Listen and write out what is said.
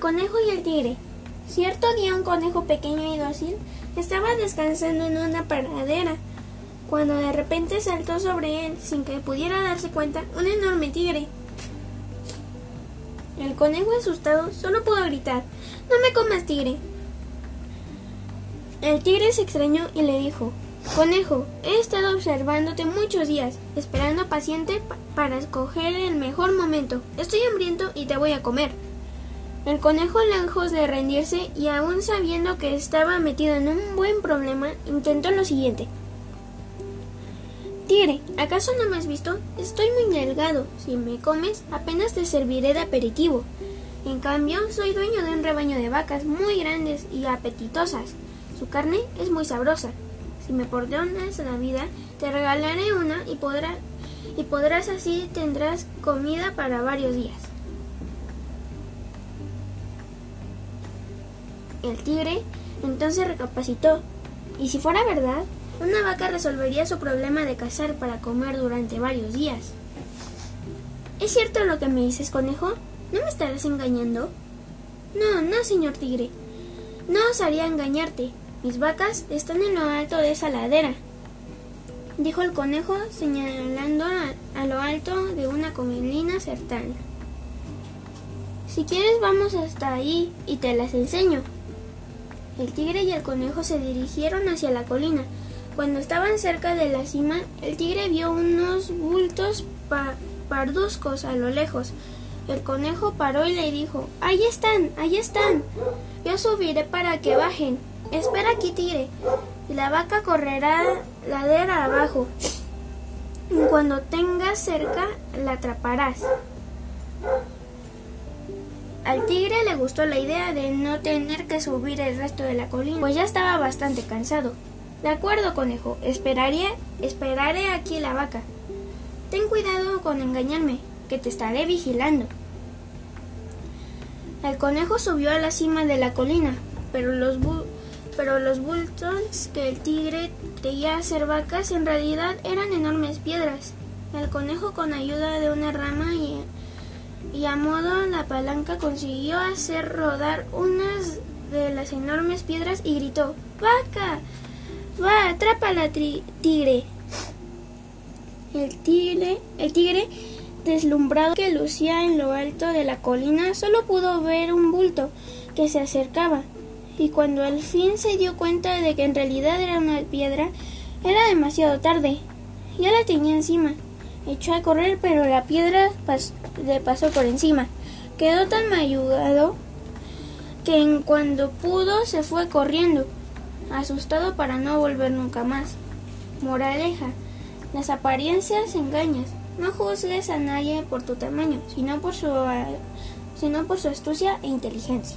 conejo y el tigre. Cierto día un conejo pequeño y dócil estaba descansando en una pradera cuando de repente saltó sobre él, sin que pudiera darse cuenta, un enorme tigre. El conejo asustado solo pudo gritar, No me comas, tigre. El tigre se extrañó y le dijo, Conejo, he estado observándote muchos días, esperando paciente para escoger el mejor momento. Estoy hambriento y te voy a comer. El conejo, lejos de rendirse y aún sabiendo que estaba metido en un buen problema, intentó lo siguiente. Tigre, ¿acaso no me has visto? Estoy muy delgado. Si me comes, apenas te serviré de aperitivo. En cambio, soy dueño de un rebaño de vacas muy grandes y apetitosas. Su carne es muy sabrosa. Si me perdonas la vida, te regalaré una y, y podrás así tendrás comida para varios días. El tigre entonces recapacitó. ¿Y si fuera verdad? Una vaca resolvería su problema de cazar para comer durante varios días. ¿Es cierto lo que me dices, conejo? ¿No me estarás engañando? No, no, señor tigre. No osaría engañarte. Mis vacas están en lo alto de esa ladera, dijo el conejo señalando a, lo alto de una colina cercana. Si quieres vamos hasta ahí y te las enseño. El tigre y el conejo se dirigieron hacia la colina. Cuando estaban cerca de la cima, el tigre vio unos bultos parduzcos a lo lejos. El conejo paró y le dijo, Ahí están, ahí están. Yo subiré para que bajen. Espera aquí, tigre, la vaca correrá ladera abajo. Cuando tengas cerca, la atraparás. Al tigre le gustó la idea de no tener que subir el resto de la colina, pues ya estaba bastante cansado. De acuerdo, conejo, esperaré, esperaré aquí la vaca. Ten cuidado con engañarme, que te estaré vigilando. El conejo subió a la cima de la colina, pero los, pero los bultos que el tigre creía ser vacas en realidad eran enormes piedras. El conejo con ayuda de una rama y, y a modo la palanca consiguió hacer rodar unas de las enormes piedras y gritó ¡Vaca! ¡Va! ¡Atrápala, tigre! El tigre, el tigre deslumbrado que lucía en lo alto de la colina, solo pudo ver un bulto que se acercaba y cuando al fin se dio cuenta de que en realidad era una piedra, era demasiado tarde. Ya la tenía encima. Echó a correr, pero la piedra le pasó por encima. Quedó tan mayugado que en cuando pudo se fue corriendo, asustado para no volver nunca más. Moraleja, las apariencias engañas. No juzgues a nadie por tu tamaño, sino por su, sino por su astucia e inteligencia.